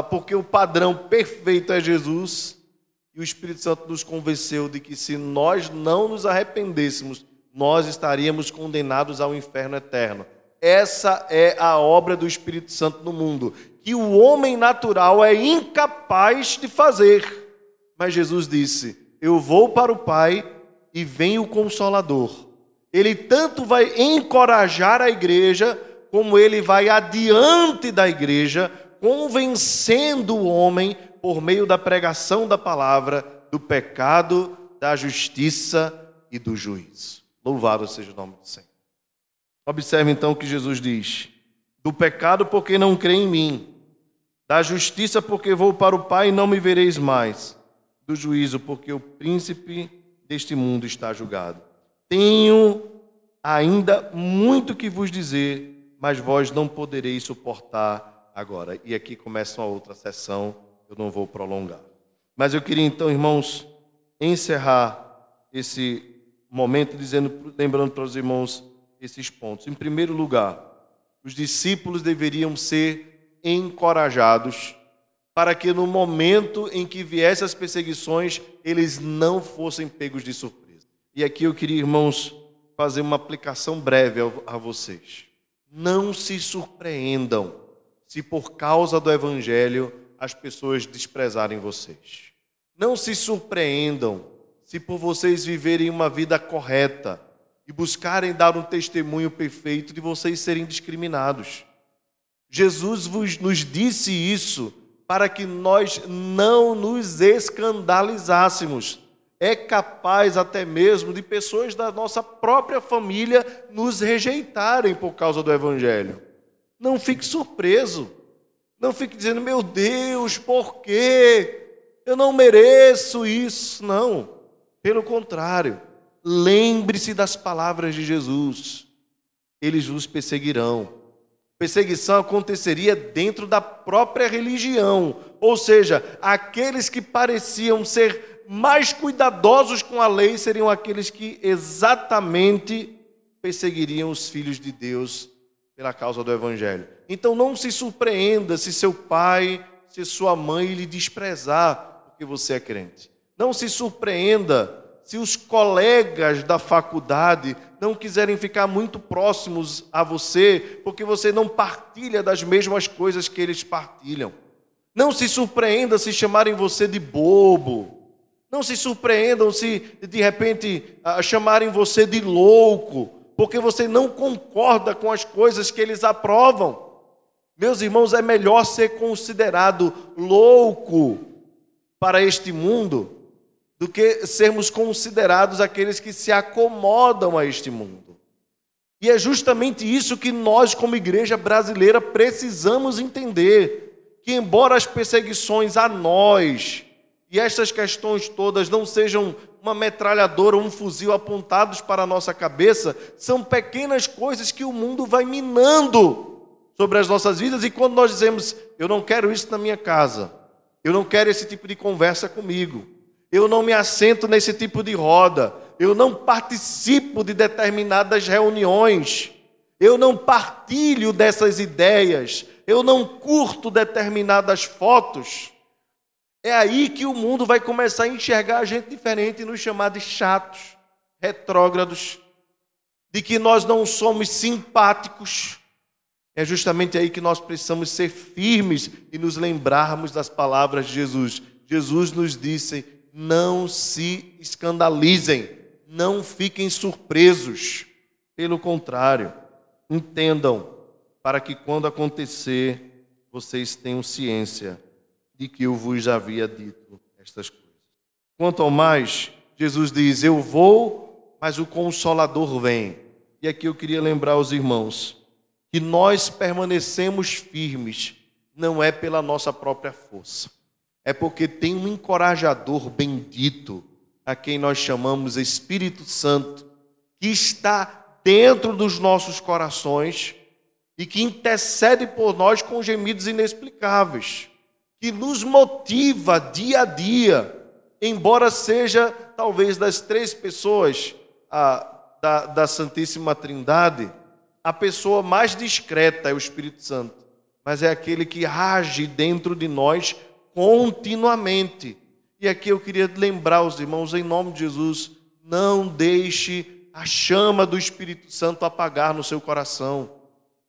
porque o padrão perfeito é Jesus. E o Espírito Santo nos convenceu de que se nós não nos arrependêssemos nós estaríamos condenados ao inferno eterno. Essa é a obra do Espírito Santo no mundo, que o homem natural é incapaz de fazer. Mas Jesus disse: Eu vou para o Pai e vem o Consolador. Ele tanto vai encorajar a igreja, como ele vai adiante da igreja, convencendo o homem, por meio da pregação da palavra, do pecado, da justiça e do juízo. Louvado seja o nome do Senhor. Observe então o que Jesus diz: Do pecado, porque não crê em mim, da justiça, porque vou para o Pai e não me vereis mais, do juízo, porque o príncipe deste mundo está julgado. Tenho ainda muito que vos dizer, mas vós não podereis suportar agora. E aqui começa uma outra sessão, eu não vou prolongar. Mas eu queria então, irmãos, encerrar esse momento dizendo, lembrando para os irmãos esses pontos. Em primeiro lugar, os discípulos deveriam ser encorajados para que no momento em que viessem as perseguições, eles não fossem pegos de surpresa. E aqui eu queria, irmãos, fazer uma aplicação breve a vocês. Não se surpreendam se por causa do evangelho as pessoas desprezarem vocês. Não se surpreendam se por vocês viverem uma vida correta e buscarem dar um testemunho perfeito de vocês serem discriminados. Jesus vos, nos disse isso para que nós não nos escandalizássemos. É capaz até mesmo de pessoas da nossa própria família nos rejeitarem por causa do Evangelho. Não fique surpreso. Não fique dizendo, meu Deus, por quê? Eu não mereço isso. Não. Pelo contrário, lembre-se das palavras de Jesus. Eles vos perseguirão Perseguição aconteceria dentro da própria religião, ou seja, aqueles que pareciam ser mais cuidadosos com a lei seriam aqueles que exatamente perseguiriam os filhos de Deus pela causa do evangelho. Então não se surpreenda se seu pai, se sua mãe lhe desprezar porque você é crente. Não se surpreenda se os colegas da faculdade não quiserem ficar muito próximos a você, porque você não partilha das mesmas coisas que eles partilham. Não se surpreenda se chamarem você de bobo. Não se surpreendam se de repente ah, chamarem você de louco, porque você não concorda com as coisas que eles aprovam. Meus irmãos, é melhor ser considerado louco para este mundo do que sermos considerados aqueles que se acomodam a este mundo. E é justamente isso que nós, como igreja brasileira, precisamos entender: que, embora as perseguições a nós e estas questões todas não sejam uma metralhadora um fuzil apontados para a nossa cabeça, são pequenas coisas que o mundo vai minando sobre as nossas vidas, e quando nós dizemos, eu não quero isso na minha casa, eu não quero esse tipo de conversa comigo, eu não me assento nesse tipo de roda, eu não participo de determinadas reuniões, eu não partilho dessas ideias, eu não curto determinadas fotos. É aí que o mundo vai começar a enxergar a gente diferente e nos chamar de chatos, retrógrados, de que nós não somos simpáticos. É justamente aí que nós precisamos ser firmes e nos lembrarmos das palavras de Jesus. Jesus nos disse: não se escandalizem, não fiquem surpresos. Pelo contrário, entendam, para que quando acontecer, vocês tenham ciência de que eu vos havia dito estas coisas. Quanto ao mais, Jesus diz: Eu vou, mas o Consolador vem. E aqui eu queria lembrar aos irmãos que nós permanecemos firmes, não é pela nossa própria força é porque tem um encorajador bendito, a quem nós chamamos Espírito Santo, que está dentro dos nossos corações e que intercede por nós com gemidos inexplicáveis, que nos motiva dia a dia, embora seja talvez das três pessoas a, da, da Santíssima Trindade, a pessoa mais discreta é o Espírito Santo, mas é aquele que age dentro de nós continuamente. E aqui eu queria lembrar os irmãos, em nome de Jesus, não deixe a chama do Espírito Santo apagar no seu coração.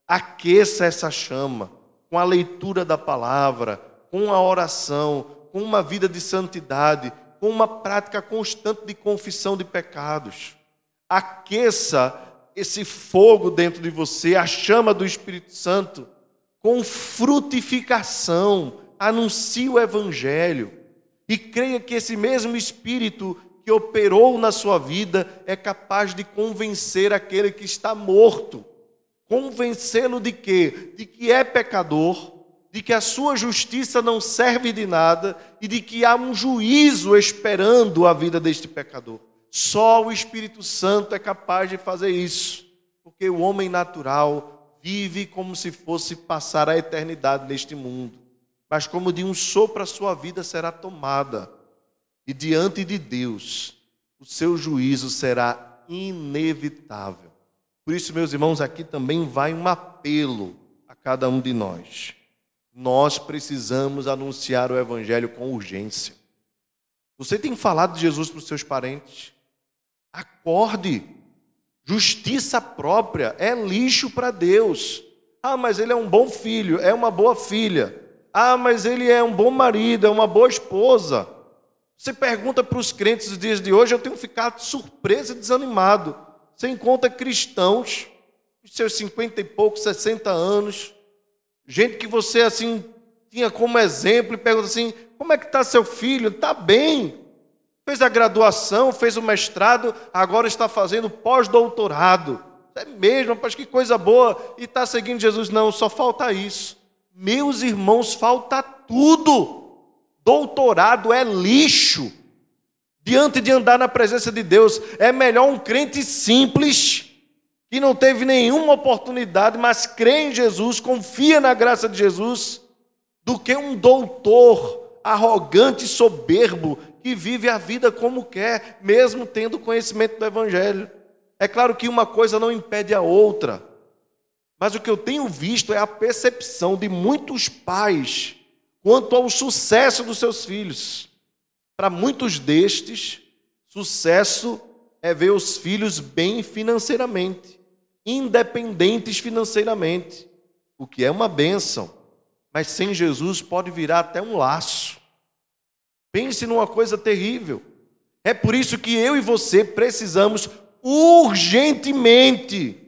Aqueça essa chama com a leitura da palavra, com a oração, com uma vida de santidade, com uma prática constante de confissão de pecados. Aqueça esse fogo dentro de você, a chama do Espírito Santo, com frutificação, anuncie o Evangelho e creia que esse mesmo Espírito que operou na sua vida é capaz de convencer aquele que está morto. Convencê-lo de quê? De que é pecador, de que a sua justiça não serve de nada e de que há um juízo esperando a vida deste pecador. Só o Espírito Santo é capaz de fazer isso, porque o homem natural vive como se fosse passar a eternidade neste mundo mas como de um sopro a sua vida será tomada, e diante de Deus o seu juízo será inevitável. Por isso, meus irmãos, aqui também vai um apelo a cada um de nós. Nós precisamos anunciar o Evangelho com urgência. Você tem falado de Jesus para os seus parentes? Acorde. Justiça própria é lixo para Deus. Ah, mas ele é um bom filho, é uma boa filha. Ah, mas ele é um bom marido, é uma boa esposa. Você pergunta para os crentes dos dias de hoje, eu tenho ficado surpreso e desanimado. Você encontra cristãos, seus cinquenta e poucos, sessenta anos, gente que você assim tinha como exemplo e pergunta assim: como é que está seu filho? Está bem. Fez a graduação, fez o mestrado, agora está fazendo pós-doutorado. É mesmo, rapaz, que coisa boa. E está seguindo Jesus. Não, só falta isso. Meus irmãos, falta tudo. Doutorado é lixo. Diante de andar na presença de Deus, é melhor um crente simples, que não teve nenhuma oportunidade, mas crê em Jesus, confia na graça de Jesus, do que um doutor arrogante e soberbo que vive a vida como quer, mesmo tendo conhecimento do Evangelho. É claro que uma coisa não impede a outra, mas o que eu tenho visto é a percepção de muitos pais quanto ao sucesso dos seus filhos. Para muitos destes, sucesso é ver os filhos bem financeiramente, independentes financeiramente, o que é uma bênção, mas sem Jesus pode virar até um laço. Pense numa coisa terrível. É por isso que eu e você precisamos urgentemente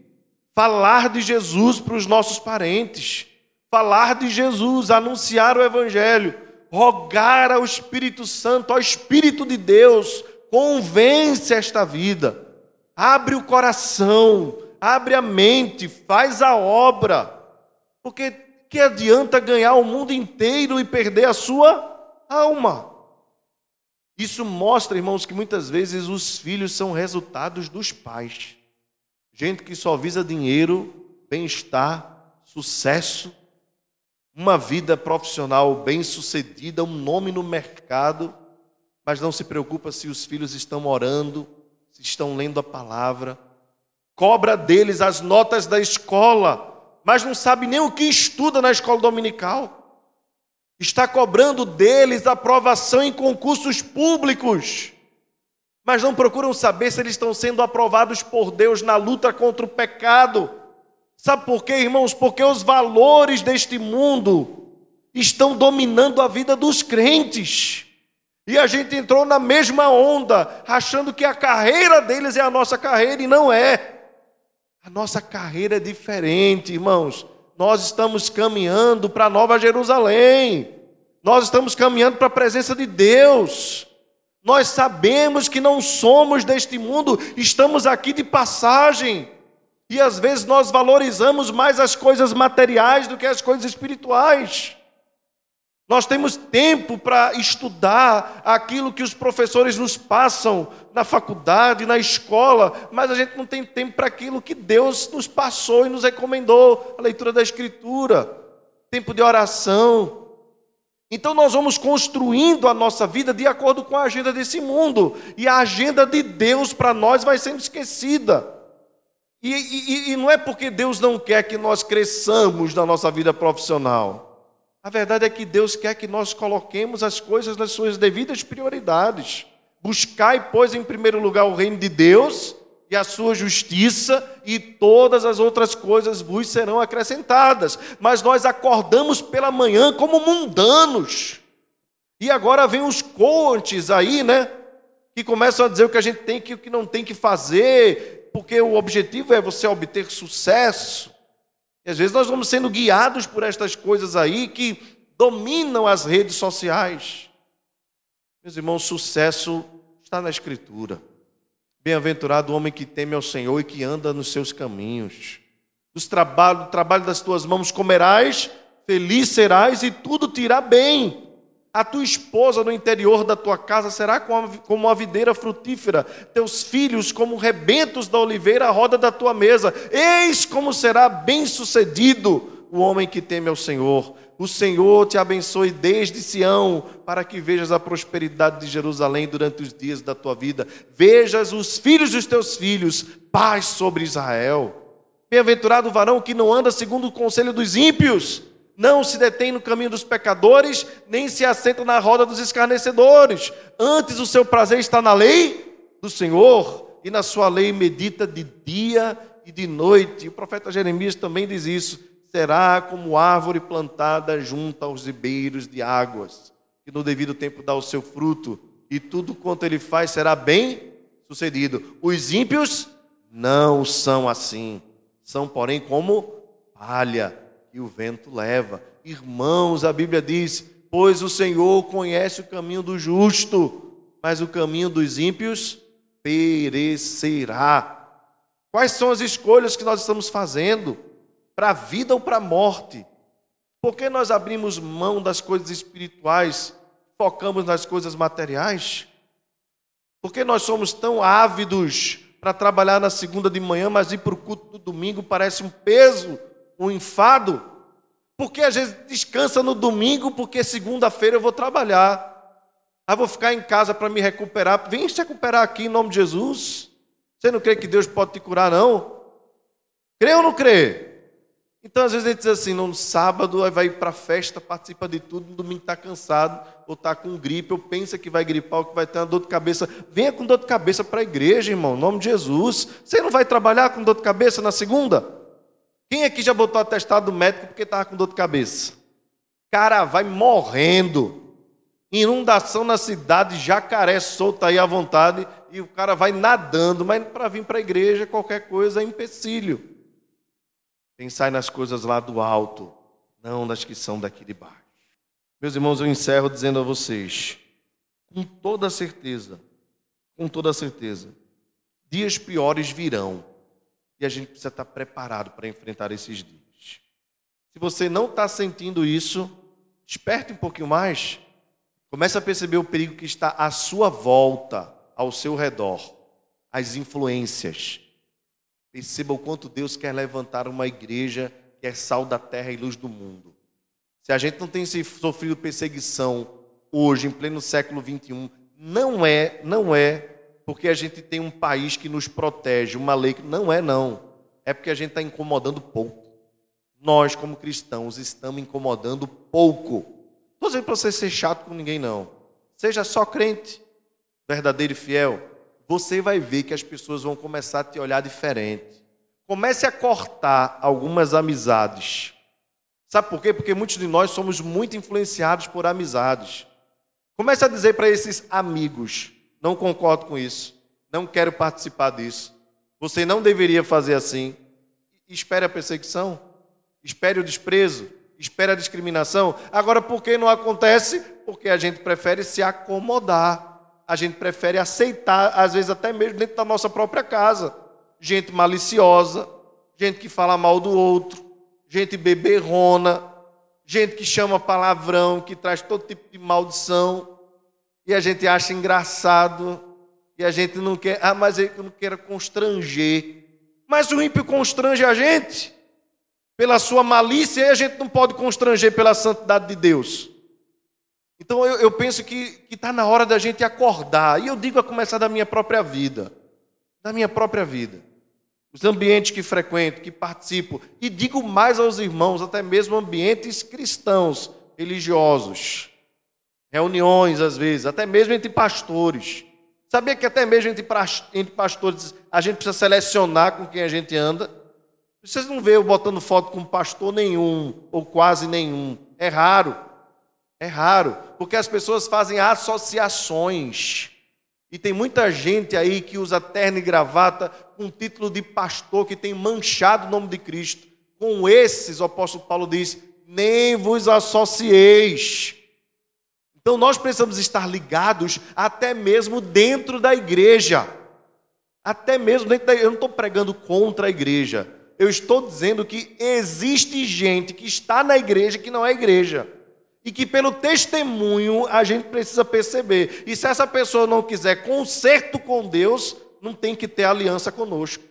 falar de Jesus para os nossos parentes, falar de Jesus, anunciar o Evangelho, rogar ao Espírito Santo, ao Espírito de Deus, convence esta vida, abre o coração, abre a mente, faz a obra, porque que adianta ganhar o mundo inteiro e perder a sua alma? Isso mostra, irmãos, que muitas vezes os filhos são resultados dos pais. Gente que só visa dinheiro, bem-estar, sucesso, uma vida profissional bem-sucedida, um nome no mercado, mas não se preocupa se os filhos estão orando, se estão lendo a palavra. Cobra deles as notas da escola, mas não sabe nem o que estuda na escola dominical está cobrando deles aprovação em concursos públicos, mas não procuram saber se eles estão sendo aprovados por Deus na luta contra o pecado. Sabe por quê, irmãos? Porque os valores deste mundo estão dominando a vida dos crentes. E a gente entrou na mesma onda, achando que a carreira deles é a nossa carreira e não é. A nossa carreira é diferente, irmãos nós estamos caminhando para Nova Jerusalém, nós estamos caminhando para a presença de Deus. Nós sabemos que não somos deste mundo, estamos aqui de passagem. E às vezes nós valorizamos mais as coisas materiais do que as coisas espirituais. Nós temos tempo para estudar aquilo que os professores nos passam na faculdade, na escola, mas a gente não tem tempo para aquilo que Deus nos passou e nos recomendou a leitura da Escritura, tempo de oração. Então nós vamos construindo a nossa vida de acordo com a agenda desse mundo, e a agenda de Deus para nós vai sendo esquecida. E, e, e não é porque Deus não quer que nós cresçamos na nossa vida profissional. A verdade é que Deus quer que nós coloquemos as coisas nas suas devidas prioridades. Buscai, pois, em primeiro lugar o reino de Deus e a sua justiça, e todas as outras coisas vos serão acrescentadas. Mas nós acordamos pela manhã como mundanos. E agora vem os coaches aí, né? Que começam a dizer o que a gente tem que o que não tem que fazer, porque o objetivo é você obter sucesso. E às vezes nós vamos sendo guiados por estas coisas aí que dominam as redes sociais. Meus irmãos, sucesso está na Escritura. Bem-aventurado o homem que teme ao Senhor e que anda nos seus caminhos. Dos trabalho, do trabalho das tuas mãos comerás, feliz serás e tudo te irá bem. A tua esposa no interior da tua casa será como uma videira frutífera, teus filhos como rebentos da oliveira à roda da tua mesa. Eis como será bem-sucedido o homem que teme ao Senhor. O Senhor te abençoe desde Sião, para que vejas a prosperidade de Jerusalém durante os dias da tua vida. Vejas os filhos dos teus filhos, paz sobre Israel. Bem-aventurado o varão que não anda segundo o conselho dos ímpios Não se detém no caminho dos pecadores, nem se assenta na roda dos escarnecedores. Antes o seu prazer está na lei do Senhor, e na sua lei medita de dia e de noite. O profeta Jeremias também diz isso. Será como árvore plantada junto aos ribeiros de águas, que no devido tempo dá o seu fruto, e tudo quanto ele faz será bem sucedido. Os ímpios não são assim, são, porém, como palha que o vento leva. Irmãos, a Bíblia diz: Pois o Senhor conhece o caminho do justo, mas o caminho dos ímpios perecerá. Quais são as escolhas que nós estamos fazendo? Para a vida ou para a morte? Por que nós abrimos mão das coisas espirituais, focamos nas coisas materiais? Por que nós somos tão ávidos para trabalhar na segunda de manhã, mas ir para o culto do domingo parece um peso, um enfado? Porque às vezes descansa no domingo, porque segunda-feira eu vou trabalhar. Ah, vou ficar em casa para me recuperar. Vem se recuperar aqui em nome de Jesus. Você não crê que Deus pode te curar, não? Crê ou não crê? Então, às vezes, a gente diz assim: no sábado vai para a festa, participa de tudo, no domingo está cansado, ou está com gripe, ou pensa que vai gripar, ou que vai ter uma dor de cabeça. Venha com dor de cabeça para a igreja, irmão, em nome de Jesus. Você não vai trabalhar com dor de cabeça na segunda? Quem aqui já botou atestado do médico porque estava com dor de cabeça? Cara, vai morrendo. Inundação na cidade, jacaré solta aí à vontade, e o cara vai nadando, mas para vir para a igreja, qualquer coisa é empecilho. Pensai nas coisas lá do alto, não nas que são daqui de baixo. Meus irmãos, eu encerro dizendo a vocês, com toda certeza, com toda certeza, dias piores virão e a gente precisa estar preparado para enfrentar esses dias. Se você não está sentindo isso, desperte um pouquinho mais, comece a perceber o perigo que está à sua volta, ao seu redor, as influências Perceba o quanto Deus quer levantar uma igreja que é sal da terra e luz do mundo. Se a gente não tem sofrido perseguição hoje, em pleno século 21, não é, não é porque a gente tem um país que nos protege, uma lei que não é não. É porque a gente está incomodando pouco. Nós, como cristãos, estamos incomodando pouco. Não estou dizendo para você ser chato com ninguém, não. Seja só crente, verdadeiro e fiel você vai ver que as pessoas vão começar a te olhar diferente. Comece a cortar algumas amizades. Sabe por quê? Porque muitos de nós somos muito influenciados por amizades. Comece a dizer para esses amigos: não concordo com isso, não quero participar disso. Você não deveria fazer assim. Espere a perseguição, espere o desprezo, espere a discriminação. Agora, por que não acontece? Porque a gente prefere se acomodar a gente prefere aceitar, às vezes até mesmo dentro da nossa própria casa. Gente maliciosa, gente que fala mal do outro, gente beberrona, gente que chama palavrão, que traz todo tipo de maldição, e a gente acha engraçado, e a gente não quer, ah, mas eu não quero constranger. Mas o ímpio constrange a gente pela sua malícia, e a gente não pode constranger pela santidade de Deus. Então eu, eu penso que está na hora da gente acordar. E eu digo a começar da minha própria vida. Da minha própria vida. Os ambientes que frequento, que participo. E digo mais aos irmãos, até mesmo ambientes cristãos, religiosos. Reuniões, às vezes, até mesmo entre pastores. Sabia que até mesmo entre pastores a gente precisa selecionar com quem a gente anda? Vocês não vê eu botando foto com pastor nenhum, ou quase nenhum. É raro. É raro, porque as pessoas fazem associações. E tem muita gente aí que usa terno e gravata com título de pastor que tem manchado o nome de Cristo. Com esses, o apóstolo Paulo diz: nem vos associeis. Então nós precisamos estar ligados até mesmo dentro da igreja. Até mesmo dentro da Eu não estou pregando contra a igreja. Eu estou dizendo que existe gente que está na igreja que não é igreja e que pelo testemunho a gente precisa perceber. E se essa pessoa não quiser conserto com Deus, não tem que ter aliança conosco.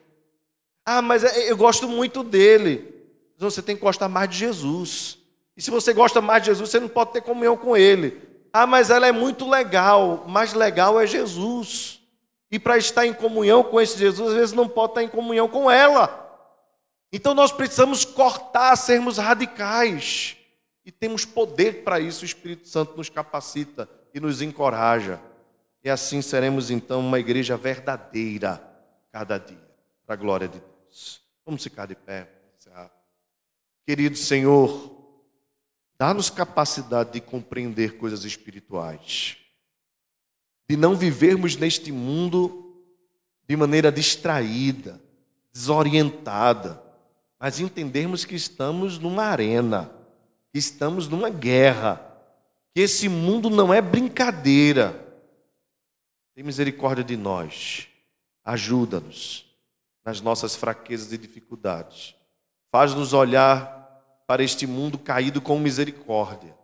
Ah, mas é, eu gosto muito dele. Você tem que gostar mais de Jesus. E se você gosta mais de Jesus, você não pode ter comunhão com ele. Ah, mas ela é muito legal. Mais legal é Jesus. E para estar em comunhão com esse Jesus, às vezes não pode estar em comunhão com ela. Então nós precisamos cortar, sermos radicais. e temos poder para isso, o Espírito Santo nos capacita e nos encoraja. E assim seremos então uma igreja verdadeira cada dia, para a glória de Deus. Vamos ficar de pé. Querido Senhor, dá-nos capacidade de compreender coisas espirituais, de não vivermos neste mundo de maneira distraída, desorientada, mas entendermos que estamos numa arena, que estamos numa guerra, que esse mundo não é brincadeira. Tem misericórdia de nós, ajuda-nos nas nossas fraquezas e dificuldades, faz-nos olhar para este mundo caído com misericórdia,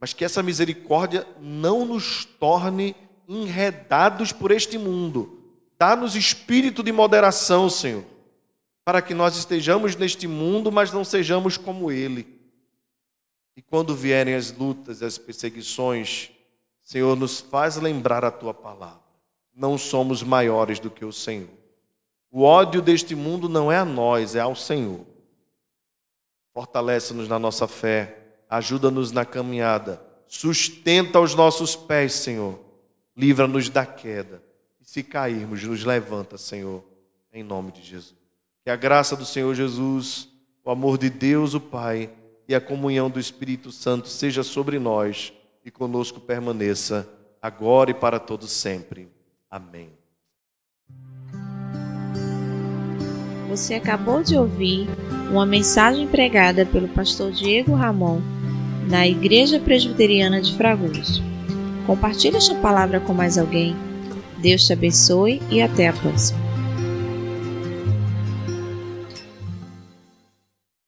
mas que essa misericórdia não nos torne enredados por este mundo. Dá-nos espírito de moderação, Senhor, para que nós estejamos neste mundo, mas não sejamos como ele. E quando vierem as lutas, as perseguições, Senhor, nos faz lembrar a tua palavra. Não somos maiores do que o Senhor. O ódio deste mundo não é a nós, é ao Senhor. Fortalece-nos na nossa fé, ajuda-nos na caminhada, sustenta os nossos pés, Senhor. Livra-nos da queda. E se cairmos, nos levanta, Senhor, em nome de Jesus. Que a graça do Senhor Jesus, o amor de Deus, o Pai, e a comunhão do Espírito Santo seja sobre nós e conosco permaneça agora e para todos sempre. Amém. Você acabou de ouvir uma mensagem pregada pelo pastor Diego Ramon na Igreja Presbiteriana de Fragoso. Compartilhe esta palavra com mais alguém. Deus te abençoe e até a próxima.